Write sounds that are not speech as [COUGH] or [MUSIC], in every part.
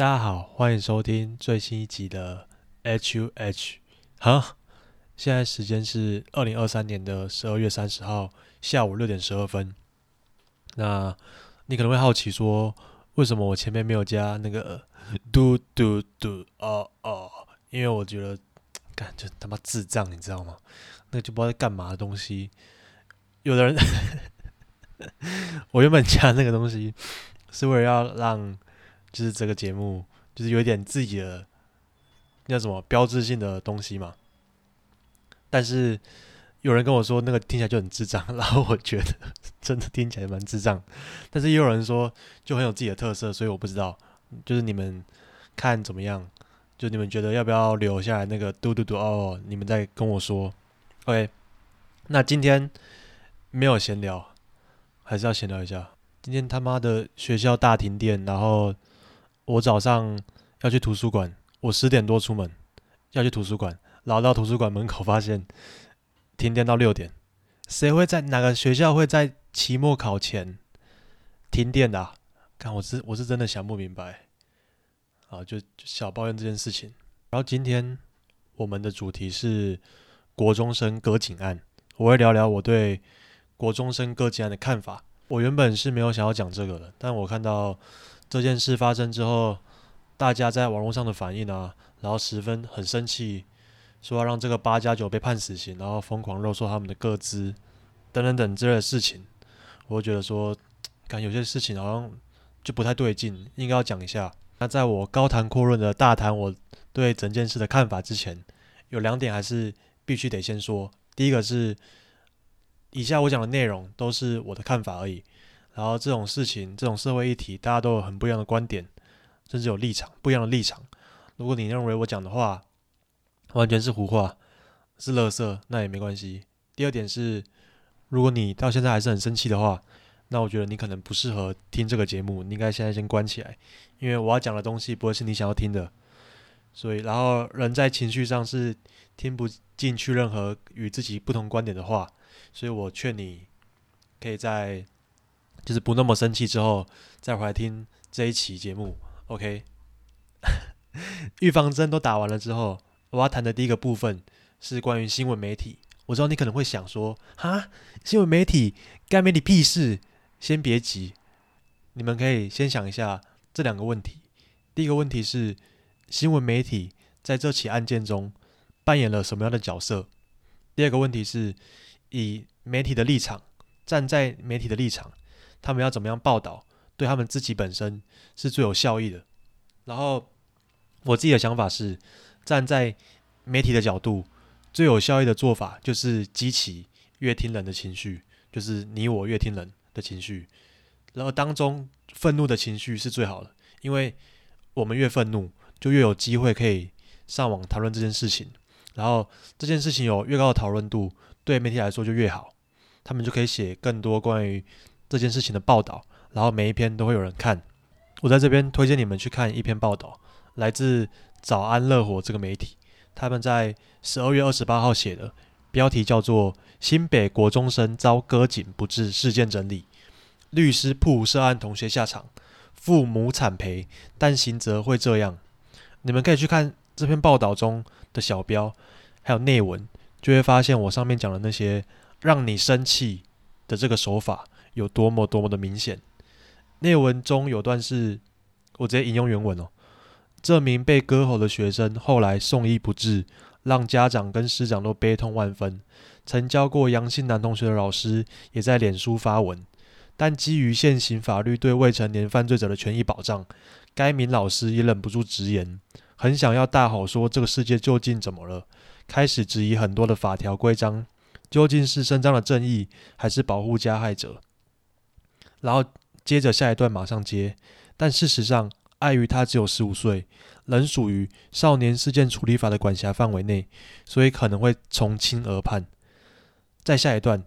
大家好，欢迎收听最新一集的 H U H。好，现在时间是二零二三年的十二月三十号下午六点十二分。那你可能会好奇说，为什么我前面没有加那个嘟嘟嘟哦哦？因为我觉得，干就他妈智障，你知道吗？那就不知道在干嘛的东西。有的人，[LAUGHS] 我原本加那个东西是为了要让。就是这个节目，就是有一点自己的那什么标志性的东西嘛。但是有人跟我说那个听起来就很智障，然后我觉得真的听起来蛮智障。但是也有人说就很有自己的特色，所以我不知道，就是你们看怎么样？就你们觉得要不要留下来那个嘟嘟嘟哦？你们再跟我说。OK，那今天没有闲聊，还是要闲聊一下。今天他妈的学校大停电，然后。我早上要去图书馆，我十点多出门要去图书馆，然后到图书馆门口发现停电到六点。谁会在哪个学校会在期末考前停电的？看我是我是真的想不明白。啊，就小抱怨这件事情。然后今天我们的主题是国中生割颈案，我会聊聊我对国中生割颈案的看法。我原本是没有想要讲这个的，但我看到。这件事发生之后，大家在网络上的反应啊，然后十分很生气，说要让这个八加九被判死刑，然后疯狂肉搜他们的个资，等等等之类的事情，我觉得说，看有些事情好像就不太对劲，应该要讲一下。那在我高谈阔论的大谈我对整件事的看法之前，有两点还是必须得先说。第一个是，以下我讲的内容都是我的看法而已。然后这种事情，这种社会议题，大家都有很不一样的观点，甚至有立场不一样的立场。如果你认为我讲的话完全是胡话，是垃圾，那也没关系。第二点是，如果你到现在还是很生气的话，那我觉得你可能不适合听这个节目，你应该现在先关起来，因为我要讲的东西不会是你想要听的。所以，然后人在情绪上是听不进去任何与自己不同观点的话，所以我劝你可以在。就是不那么生气之后，再回来听这一期节目，OK？预防针都打完了之后，我要谈的第一个部分是关于新闻媒体。我知道你可能会想说，哈，新闻媒体该媒体屁事？先别急，你们可以先想一下这两个问题。第一个问题是，新闻媒体在这起案件中扮演了什么样的角色？第二个问题是，以媒体的立场，站在媒体的立场。他们要怎么样报道，对他们自己本身是最有效益的。然后我自己的想法是，站在媒体的角度，最有效益的做法就是激起乐听人的情绪，就是你我乐听人的情绪。然后当中愤怒的情绪是最好的，因为我们越愤怒，就越有机会可以上网讨论这件事情。然后这件事情有越高的讨论度，对媒体来说就越好，他们就可以写更多关于。这件事情的报道，然后每一篇都会有人看。我在这边推荐你们去看一篇报道，来自早安乐活这个媒体，他们在十二月二十八号写的，标题叫做《新北国中生遭割颈不治事件整理》，律师曝涉案同学下场，父母惨赔，但刑责会这样。你们可以去看这篇报道中的小标，还有内文，就会发现我上面讲的那些让你生气的这个手法。有多么多么的明显。内文中有段是，我直接引用原文哦。这名被割喉的学生后来送医不治，让家长跟师长都悲痛万分。曾教过阳性男同学的老师也在脸书发文，但基于现行法律对未成年犯罪者的权益保障，该名老师也忍不住直言，很想要大吼说：“这个世界究竟怎么了？”开始质疑很多的法条规章，究竟是伸张了正义，还是保护加害者？然后接着下一段马上接，但事实上，碍于他只有十五岁，仍属于少年事件处理法的管辖范围内，所以可能会从轻而判。再下一段，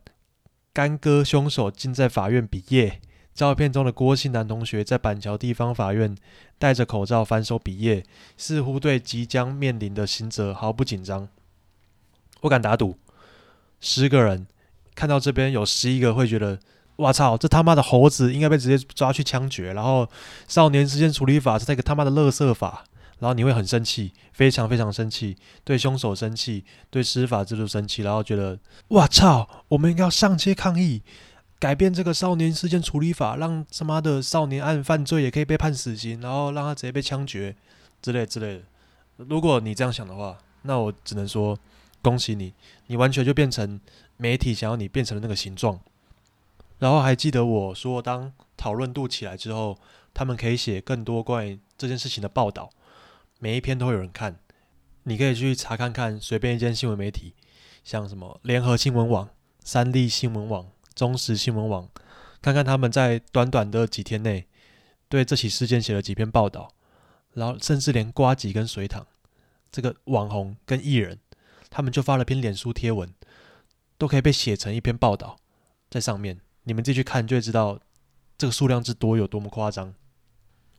干戈凶手竟在法院毕业。照片中的郭姓男同学在板桥地方法院戴着口罩反手比耶，似乎对即将面临的刑责毫不紧张。我敢打赌，十个人看到这边有十一个会觉得。我操，这他妈的猴子应该被直接抓去枪决，然后少年时间处理法是那个他妈的乐色法，然后你会很生气，非常非常生气，对凶手生气，对司法制度生气，然后觉得我操，我们应该要上街抗议，改变这个少年事件处理法，让他妈的少年案犯罪也可以被判死刑，然后让他直接被枪决之类之类的。如果你这样想的话，那我只能说恭喜你，你完全就变成媒体想要你变成的那个形状。然后还记得我说，当讨论度起来之后，他们可以写更多关于这件事情的报道，每一篇都会有人看。你可以去查看看，随便一间新闻媒体，像什么联合新闻网、三立新闻网、中时新闻网，看看他们在短短的几天内对这起事件写了几篇报道。然后甚至连瓜吉跟隋唐这个网红跟艺人，他们就发了篇脸书贴文，都可以被写成一篇报道在上面。你们自己去看就会知道这个数量之多有多么夸张。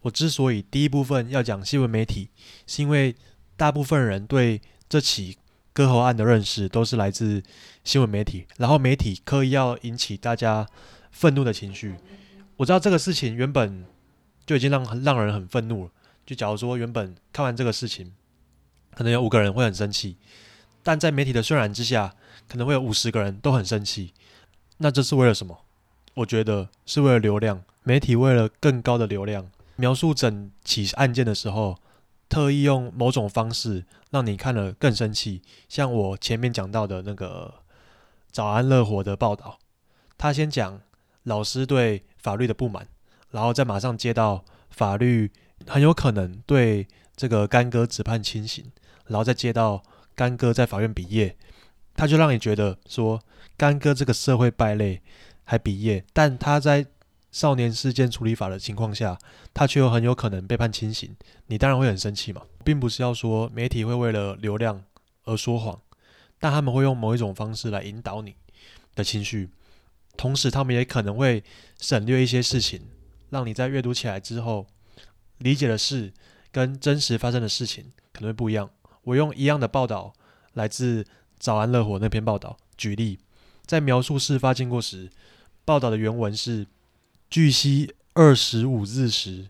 我之所以第一部分要讲新闻媒体，是因为大部分人对这起割喉案的认识都是来自新闻媒体，然后媒体刻意要引起大家愤怒的情绪。我知道这个事情原本就已经让让人很愤怒了。就假如说原本看完这个事情，可能有五个人会很生气，但在媒体的渲染之下，可能会有五十个人都很生气。那这是为了什么？我觉得是为了流量。媒体为了更高的流量，描述整起案件的时候，特意用某种方式让你看了更生气。像我前面讲到的那个早安乐活的报道，他先讲老师对法律的不满，然后再马上接到法律。很有可能对这个干哥指判轻刑，然后再接到干哥在法院毕业，他就让你觉得说干哥这个社会败类还毕业，但他在少年事件处理法的情况下，他却又很有可能被判轻刑，你当然会很生气嘛。并不是要说媒体会为了流量而说谎，但他们会用某一种方式来引导你的情绪，同时他们也可能会省略一些事情，让你在阅读起来之后。理解的事跟真实发生的事情可能会不一样。我用一样的报道，来自早安乐活那篇报道举例，在描述事发经过时，报道的原文是：据悉，二十五日时，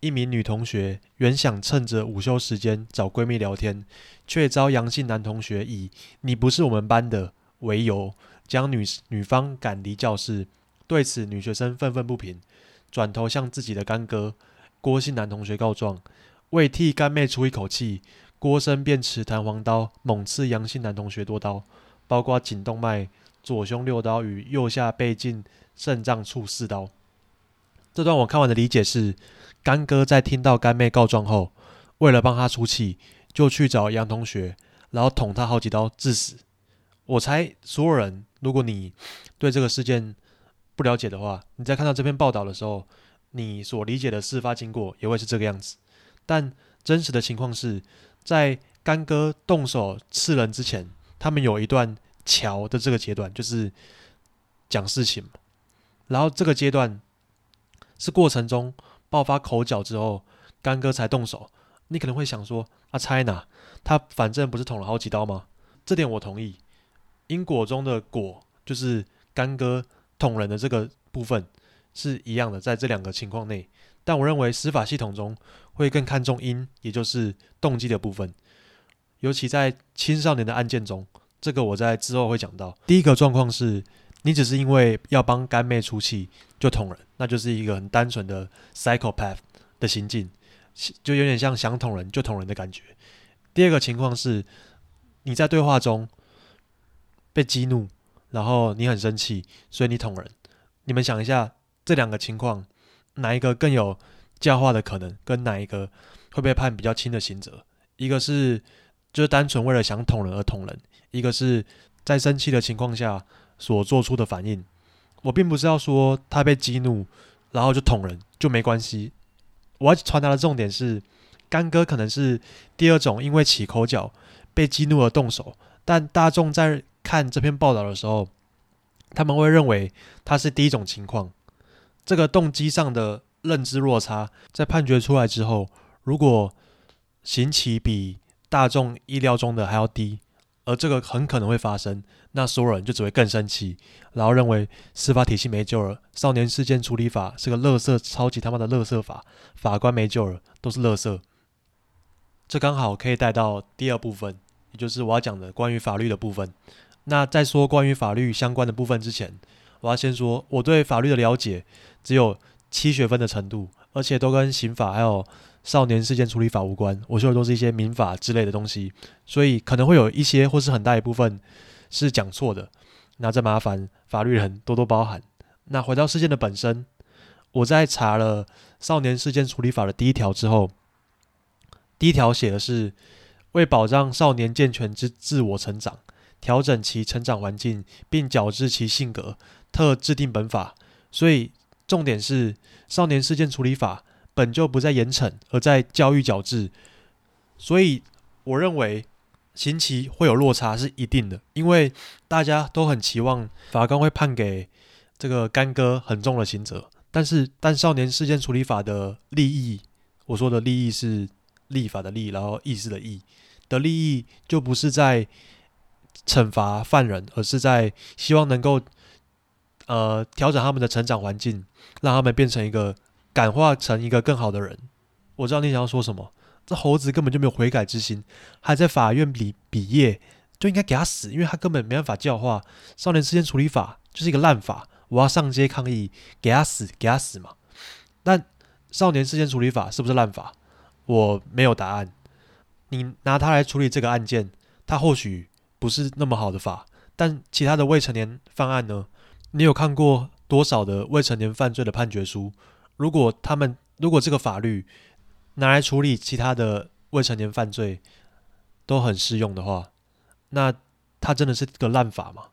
一名女同学原想趁着午休时间找闺蜜聊天，却遭阳性男同学以“你不是我们班的”为由，将女女方赶离教室。对此，女学生愤愤不平，转头向自己的干哥。郭姓男同学告状，为替干妹出一口气，郭生便持弹簧刀猛刺杨姓男同学多刀，包括颈动脉、左胸六刀与右下背近肾脏处四刀。这段我看完的理解是，干哥在听到干妹告状后，为了帮他出气，就去找杨同学，然后捅他好几刀致死。我猜所有人，如果你对这个事件不了解的话，你在看到这篇报道的时候。你所理解的事发经过也会是这个样子，但真实的情况是在干哥动手刺人之前，他们有一段桥的这个阶段，就是讲事情嘛。然后这个阶段是过程中爆发口角之后，干哥才动手。你可能会想说，啊，猜哪？他反正不是捅了好几刀吗？这点我同意。因果中的果就是干哥捅人的这个部分。是一样的，在这两个情况内，但我认为司法系统中会更看重因，也就是动机的部分，尤其在青少年的案件中，这个我在之后会讲到。第一个状况是，你只是因为要帮干妹出气就捅人，那就是一个很单纯的 psychopath 的行径，就有点像想捅人就捅人的感觉。第二个情况是，你在对话中被激怒，然后你很生气，所以你捅人。你们想一下。这两个情况，哪一个更有教化的可能？跟哪一个会被判比较轻的刑责？一个是就是单纯为了想捅人而捅人，一个是在生气的情况下所做出的反应。我并不是要说他被激怒然后就捅人就没关系。我要传达的重点是，干哥可能是第二种因为起口角被激怒而动手，但大众在看这篇报道的时候，他们会认为他是第一种情况。这个动机上的认知落差，在判决出来之后，如果刑期比大众意料中的还要低，而这个很可能会发生，那所有人就只会更生气，然后认为司法体系没救了，少年事件处理法是个垃圾，超级他妈的垃圾法，法官没救了，都是垃圾。这刚好可以带到第二部分，也就是我要讲的关于法律的部分。那在说关于法律相关的部分之前，我要先说我对法律的了解只有七学分的程度，而且都跟刑法还有少年事件处理法无关。我说的都是一些民法之类的东西，所以可能会有一些或是很大一部分是讲错的。那这麻烦法律人多多包涵。那回到事件的本身，我在查了少年事件处理法的第一条之后。第一条写的是为保障少年健全之自我成长，调整其成长环境，并矫治其性格，特制定本法。所以重点是少年事件处理法本就不在严惩，而在教育矫治。所以我认为刑期会有落差是一定的，因为大家都很期望法官会判给这个干哥很重的刑责。但是，但少年事件处理法的利益，我说的利益是。立法的立，然后意识的意的利益，就不是在惩罚犯人，而是在希望能够呃调整他们的成长环境，让他们变成一个感化成一个更好的人。我知道你想要说什么，这猴子根本就没有悔改之心，还在法院里比业，就应该给他死，因为他根本没办法教化。少年事件处理法就是一个烂法，我要上街抗议，给他死，给他死嘛。但少年事件处理法是不是烂法？我没有答案。你拿它来处理这个案件，它或许不是那么好的法。但其他的未成年犯案呢？你有看过多少的未成年犯罪的判决书？如果他们如果这个法律拿来处理其他的未成年犯罪都很适用的话，那它真的是个烂法吗？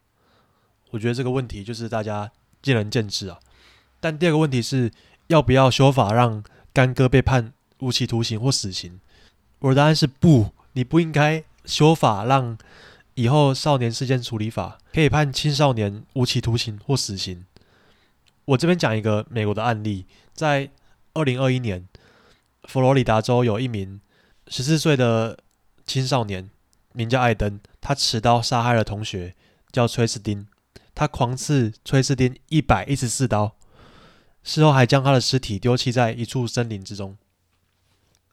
我觉得这个问题就是大家见仁见智啊。但第二个问题是要不要修法让干哥被判？无期徒刑或死刑，我的答案是不。你不应该修法，让以后少年事件处理法可以判青少年无期徒刑或死刑。我这边讲一个美国的案例，在二零二一年，佛罗里达州有一名十四岁的青少年，名叫艾登，他持刀杀害了同学，叫崔斯丁，他狂刺崔斯丁一百一十四刀，事后还将他的尸体丢弃在一处森林之中。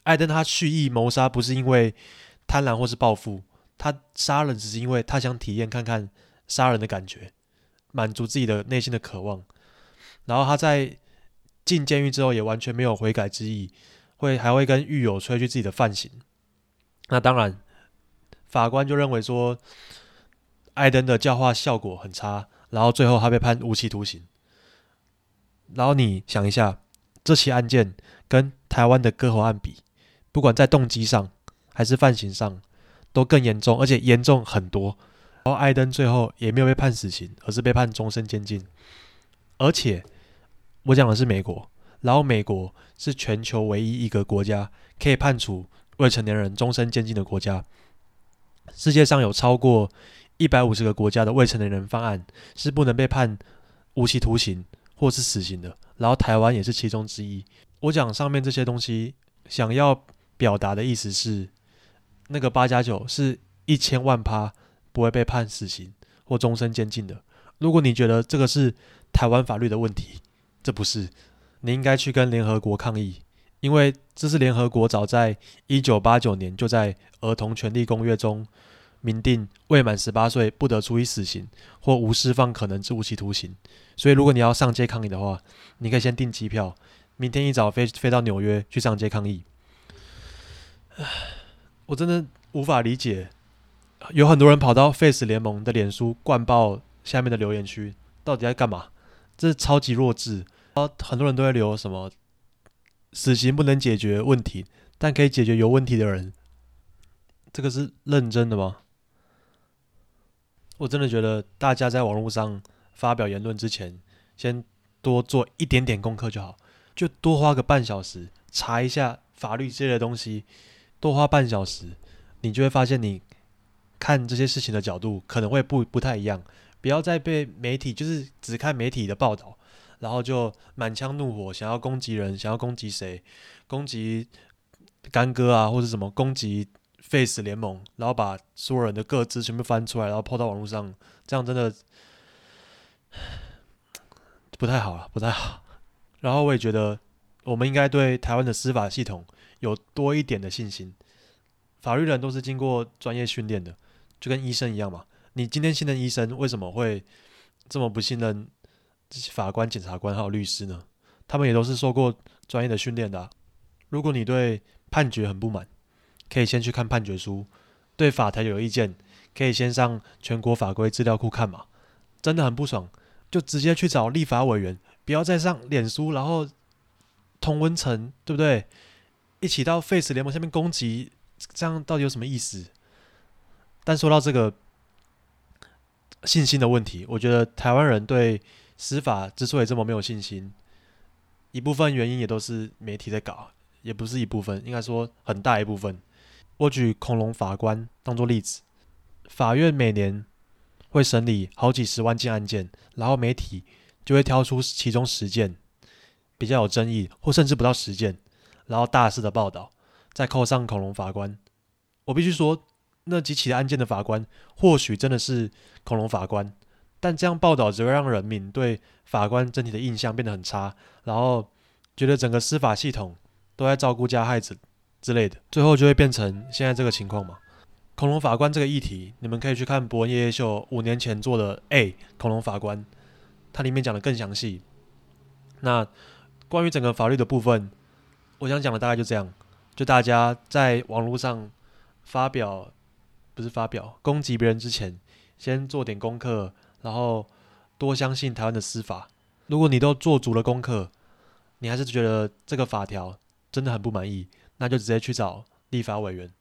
艾登他蓄意谋杀，不是因为贪婪或是报复，他杀人只是因为他想体验看看杀人的感觉，满足自己的内心的渴望。然后他在进监狱之后也完全没有悔改之意，会还会跟狱友吹嘘自己的犯行。那当然，法官就认为说艾登的教化效果很差，然后最后他被判无期徒刑。然后你想一下，这起案件跟台湾的割喉案比。不管在动机上还是犯行上，都更严重，而且严重很多。然后艾登最后也没有被判死刑，而是被判终身监禁。而且我讲的是美国，然后美国是全球唯一一个国家可以判处未成年人终身监禁的国家。世界上有超过一百五十个国家的未成年人犯案是不能被判无期徒刑或是死刑的，然后台湾也是其中之一。我讲上面这些东西，想要。表达的意思是，那个八加九是一千万趴不会被判死刑或终身监禁的。如果你觉得这个是台湾法律的问题，这不是，你应该去跟联合国抗议，因为这是联合国早在一九八九年就在《儿童权利公约》中明定，未满十八岁不得处以死刑或无释放可能之无期徒刑。所以，如果你要上街抗议的话，你可以先订机票，明天一早飞飞到纽约去上街抗议。唉，我真的无法理解，有很多人跑到 Face 联盟的脸书灌爆下面的留言区，到底在干嘛？这是超级弱智。啊很多人都在留什么死刑不能解决问题，但可以解决有问题的人，这个是认真的吗？我真的觉得大家在网络上发表言论之前，先多做一点点功课就好，就多花个半小时查一下法律这类的东西。多花半小时，你就会发现，你看这些事情的角度可能会不不太一样。不要再被媒体就是只看媒体的报道，然后就满腔怒火，想要攻击人，想要攻击谁，攻击干哥啊，或者什么攻击 face 联盟，然后把所有人的个资全部翻出来，然后抛到网络上，这样真的 [SIGHS] 不太好了，不太好。然后我也觉得，我们应该对台湾的司法系统有多一点的信心。法律人都是经过专业训练的，就跟医生一样嘛。你今天信任医生，为什么会这么不信任法官、检察官还有律师呢？他们也都是受过专业的训练的。如果你对判决很不满，可以先去看判决书；对法条有意见，可以先上全国法规资料库看嘛。真的很不爽，就直接去找立法委员，不要再上脸书，然后同温层，对不对？一起到 Face 联盟下面攻击，这样到底有什么意思？但说到这个信心的问题，我觉得台湾人对司法之所以这么没有信心，一部分原因也都是媒体在搞，也不是一部分，应该说很大一部分。我举恐龙法官当做例子，法院每年会审理好几十万件案件，然后媒体就会挑出其中十件比较有争议，或甚至不到十件，然后大肆的报道，再扣上恐龙法官。我必须说，那几起案件的法官或许真的是恐龙法官，但这样报道只会让人民对法官整体的印象变得很差，然后觉得整个司法系统都在照顾加害者。之类的，最后就会变成现在这个情况嘛？恐龙法官这个议题，你们可以去看伯恩夜夜秀五年前做的 A 恐龙法官，它里面讲的更详细。那关于整个法律的部分，我想讲的大概就这样。就大家在网络上发表，不是发表攻击别人之前，先做点功课，然后多相信台湾的司法。如果你都做足了功课，你还是觉得这个法条真的很不满意。那就直接去找立法委员，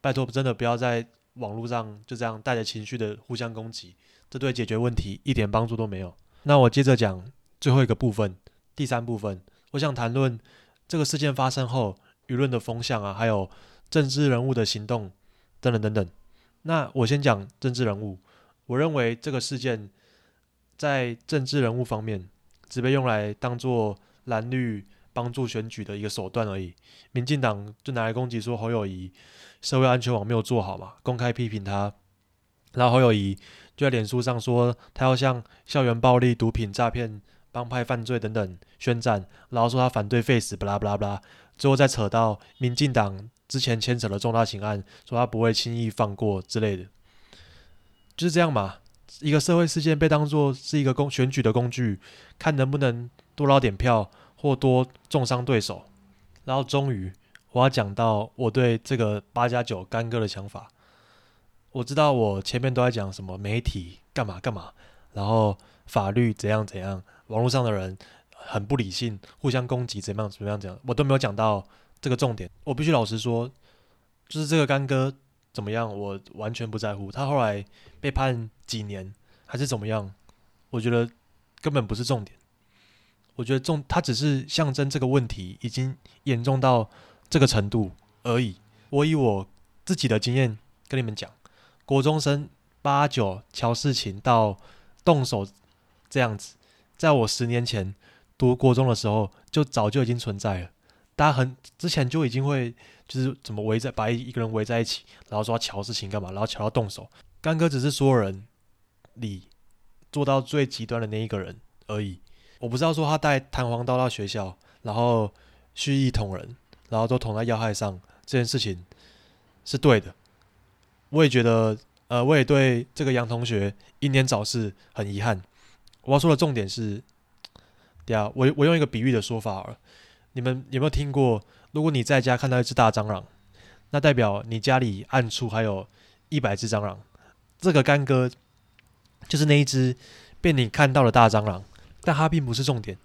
拜托，真的不要在网络上就这样带着情绪的互相攻击，这对解决问题一点帮助都没有。那我接着讲最后一个部分，第三部分，我想谈论这个事件发生后舆论的风向啊，还有政治人物的行动等等等等。那我先讲政治人物，我认为这个事件在政治人物方面只被用来当做蓝绿。帮助选举的一个手段而已。民进党就拿来攻击说侯友谊社会安全网没有做好嘛，公开批评他。然后侯友谊就在脸书上说他要向校园暴力、毒品诈骗、帮派犯罪等等宣战，然后说他反对 face，巴拉巴拉巴拉。最后再扯到民进党之前牵扯的重大刑案，说他不会轻易放过之类的，就是这样嘛。一个社会事件被当作是一个公选举的工具，看能不能多捞点票。或多重伤对手，然后终于我要讲到我对这个八加九干戈的想法。我知道我前面都在讲什么媒体干嘛干嘛，然后法律怎样怎样，网络上的人很不理性，互相攻击怎么样怎么样怎样，我都没有讲到这个重点。我必须老实说，就是这个干戈怎么样，我完全不在乎。他后来被判几年还是怎么样，我觉得根本不是重点。我觉得重，它只是象征这个问题已经严重到这个程度而已。我以我自己的经验跟你们讲，国中生八九乔事情到动手这样子，在我十年前读国中的时候，就早就已经存在了。大家很之前就已经会就是怎么围在把一个人围在一起，然后说瞧事情干嘛，然后瞧到动手。干哥只是所有人里做到最极端的那一个人而已。我不知道说他带弹簧刀到学校，然后蓄意捅人，然后都捅在要害上，这件事情是对的。我也觉得，呃，我也对这个杨同学英年早逝很遗憾。我要说的重点是，对啊，我我用一个比喻的说法了，你们有没有听过？如果你在家看到一只大蟑螂，那代表你家里暗处还有一百只蟑螂。这个干哥就是那一只被你看到的大蟑螂。但它并不是重点，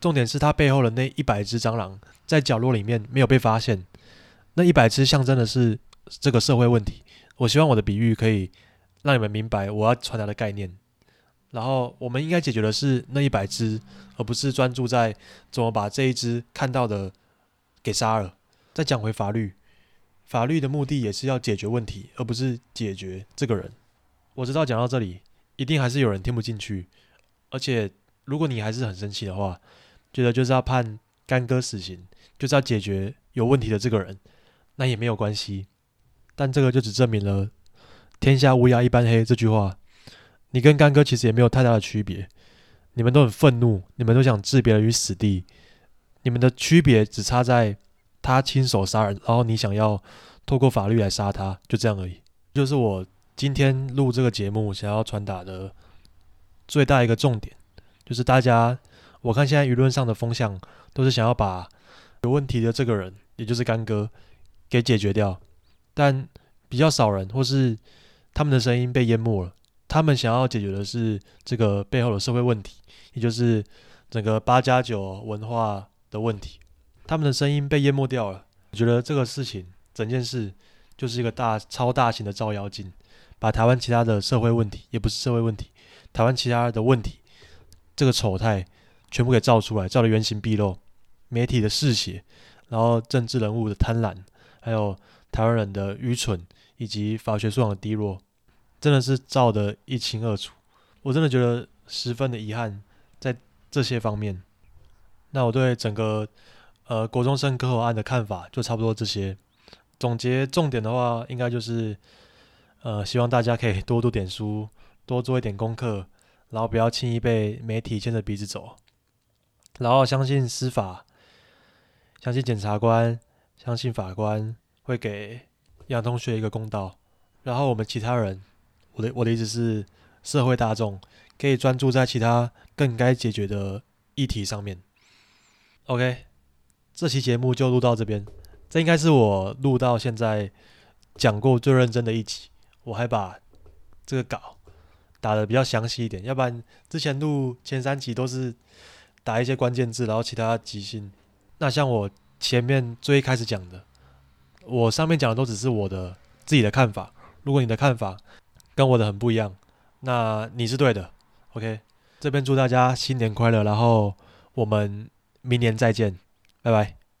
重点是它背后的那一百只蟑螂在角落里面没有被发现。那一百只象征的是这个社会问题。我希望我的比喻可以让你们明白我要传达的概念。然后我们应该解决的是那一百只，而不是专注在怎么把这一只看到的给杀了。再讲回法律，法律的目的也是要解决问题，而不是解决这个人。我知道讲到这里，一定还是有人听不进去，而且。如果你还是很生气的话，觉得就是要判干哥死刑，就是要解决有问题的这个人，那也没有关系。但这个就只证明了“天下乌鸦一般黑”这句话。你跟干哥其实也没有太大的区别，你们都很愤怒，你们都想置别人于死地，你们的区别只差在他亲手杀人，然后你想要透过法律来杀他，就这样而已。就是我今天录这个节目想要传达的最大一个重点，就是大家，我看现在舆论上的风向都是想要把有问题的这个人，也就是干哥，给解决掉，但比较少人或是他们的声音被淹没了。他们想要解决的是这个背后的社会问题，也就是整个八加九文化的问题。他们的声音被淹没掉了。我觉得这个事情，整件事就是一个大超大型的照妖镜，把台湾其他的社会问题，也不是社会问题，台湾其他的问题，这个丑态全部给照出来，照的原形毕露。媒体的嗜血，然后政治人物的贪婪，还有台湾人的愚蠢，以及法学素养的低落。真的是照得一清二楚，我真的觉得十分的遗憾，在这些方面。那我对整个呃国中生割喉案的看法就差不多这些。总结重点的话，应该就是呃希望大家可以多读点书，多做一点功课，然后不要轻易被媒体牵着鼻子走，然后相信司法，相信检察官，相信法官会给杨同学一个公道，然后我们其他人。我的我的意思是，社会大众可以专注在其他更该解决的议题上面。OK，这期节目就录到这边，这应该是我录到现在讲过最认真的一集。我还把这个稿打的比较详细一点，要不然之前录前三集都是打一些关键字，然后其他即兴。那像我前面最开始讲的，我上面讲的都只是我的自己的看法。如果你的看法，跟我的很不一样，那你是对的，OK。这边祝大家新年快乐，然后我们明年再见，拜拜。